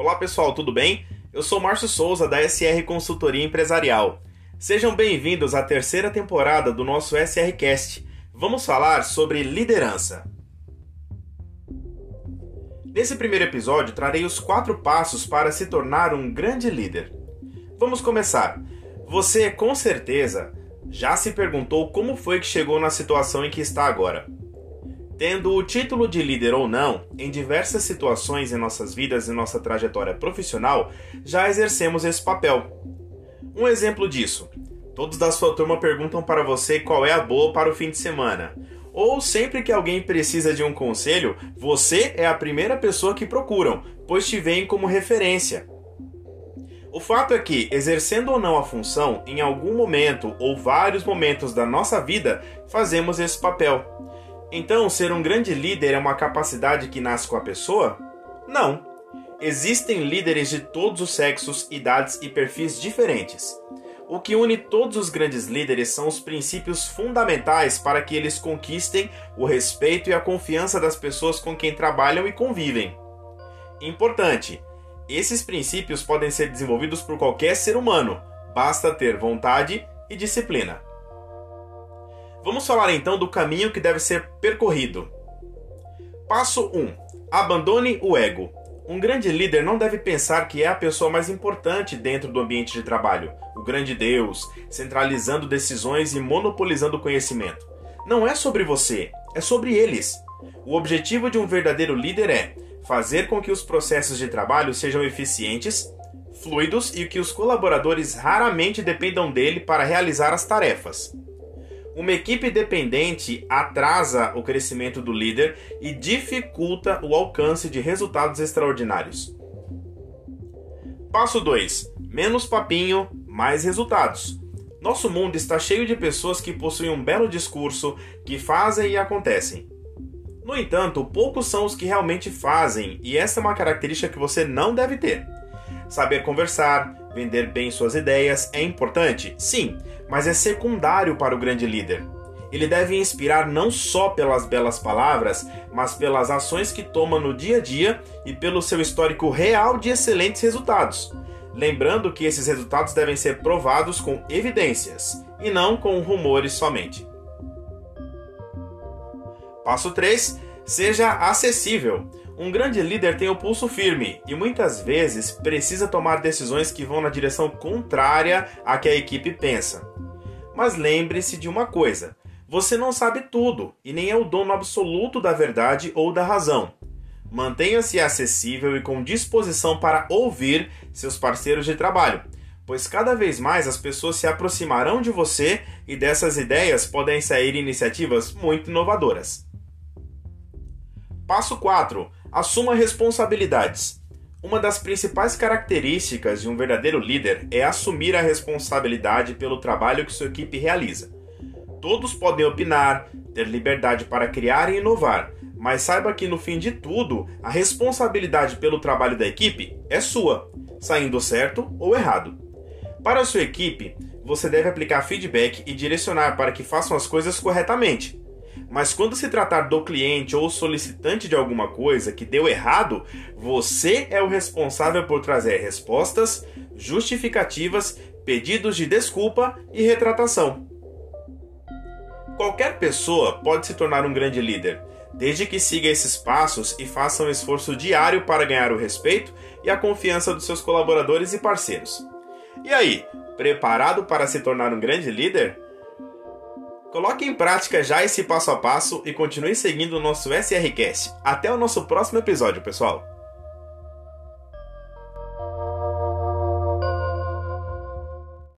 Olá pessoal, tudo bem? Eu sou Márcio Souza da SR Consultoria Empresarial. Sejam bem-vindos à terceira temporada do nosso SRcast. Vamos falar sobre liderança. Nesse primeiro episódio, trarei os quatro passos para se tornar um grande líder. Vamos começar. Você, com certeza, já se perguntou como foi que chegou na situação em que está agora. Tendo o título de líder ou não, em diversas situações em nossas vidas e nossa trajetória profissional, já exercemos esse papel. Um exemplo disso: todos da sua turma perguntam para você qual é a boa para o fim de semana. Ou sempre que alguém precisa de um conselho, você é a primeira pessoa que procuram, pois te veem como referência. O fato é que, exercendo ou não a função, em algum momento ou vários momentos da nossa vida, fazemos esse papel. Então, ser um grande líder é uma capacidade que nasce com a pessoa? Não. Existem líderes de todos os sexos, idades e perfis diferentes. O que une todos os grandes líderes são os princípios fundamentais para que eles conquistem o respeito e a confiança das pessoas com quem trabalham e convivem. Importante: esses princípios podem ser desenvolvidos por qualquer ser humano, basta ter vontade e disciplina. Vamos falar então do caminho que deve ser percorrido. Passo 1: Abandone o ego. Um grande líder não deve pensar que é a pessoa mais importante dentro do ambiente de trabalho, o grande Deus, centralizando decisões e monopolizando o conhecimento. Não é sobre você, é sobre eles. O objetivo de um verdadeiro líder é fazer com que os processos de trabalho sejam eficientes, fluidos e que os colaboradores raramente dependam dele para realizar as tarefas. Uma equipe dependente atrasa o crescimento do líder e dificulta o alcance de resultados extraordinários. Passo 2: Menos papinho, mais resultados. Nosso mundo está cheio de pessoas que possuem um belo discurso, que fazem e acontecem. No entanto, poucos são os que realmente fazem, e essa é uma característica que você não deve ter. Saber conversar, vender bem suas ideias é importante, sim, mas é secundário para o grande líder. Ele deve inspirar não só pelas belas palavras, mas pelas ações que toma no dia a dia e pelo seu histórico real de excelentes resultados. Lembrando que esses resultados devem ser provados com evidências e não com rumores somente. Passo 3: seja acessível. Um grande líder tem o pulso firme e muitas vezes precisa tomar decisões que vão na direção contrária à que a equipe pensa. Mas lembre-se de uma coisa: você não sabe tudo e nem é o dono absoluto da verdade ou da razão. Mantenha-se acessível e com disposição para ouvir seus parceiros de trabalho, pois cada vez mais as pessoas se aproximarão de você e dessas ideias podem sair iniciativas muito inovadoras. Passo 4 Assuma responsabilidades. Uma das principais características de um verdadeiro líder é assumir a responsabilidade pelo trabalho que sua equipe realiza. Todos podem opinar, ter liberdade para criar e inovar, mas saiba que no fim de tudo, a responsabilidade pelo trabalho da equipe é sua, saindo certo ou errado. Para a sua equipe, você deve aplicar feedback e direcionar para que façam as coisas corretamente. Mas quando se tratar do cliente ou solicitante de alguma coisa que deu errado, você é o responsável por trazer respostas, justificativas, pedidos de desculpa e retratação. Qualquer pessoa pode se tornar um grande líder, desde que siga esses passos e faça um esforço diário para ganhar o respeito e a confiança dos seus colaboradores e parceiros. E aí, preparado para se tornar um grande líder? Coloque em prática já esse passo a passo e continue seguindo o nosso SRCast. Até o nosso próximo episódio, pessoal!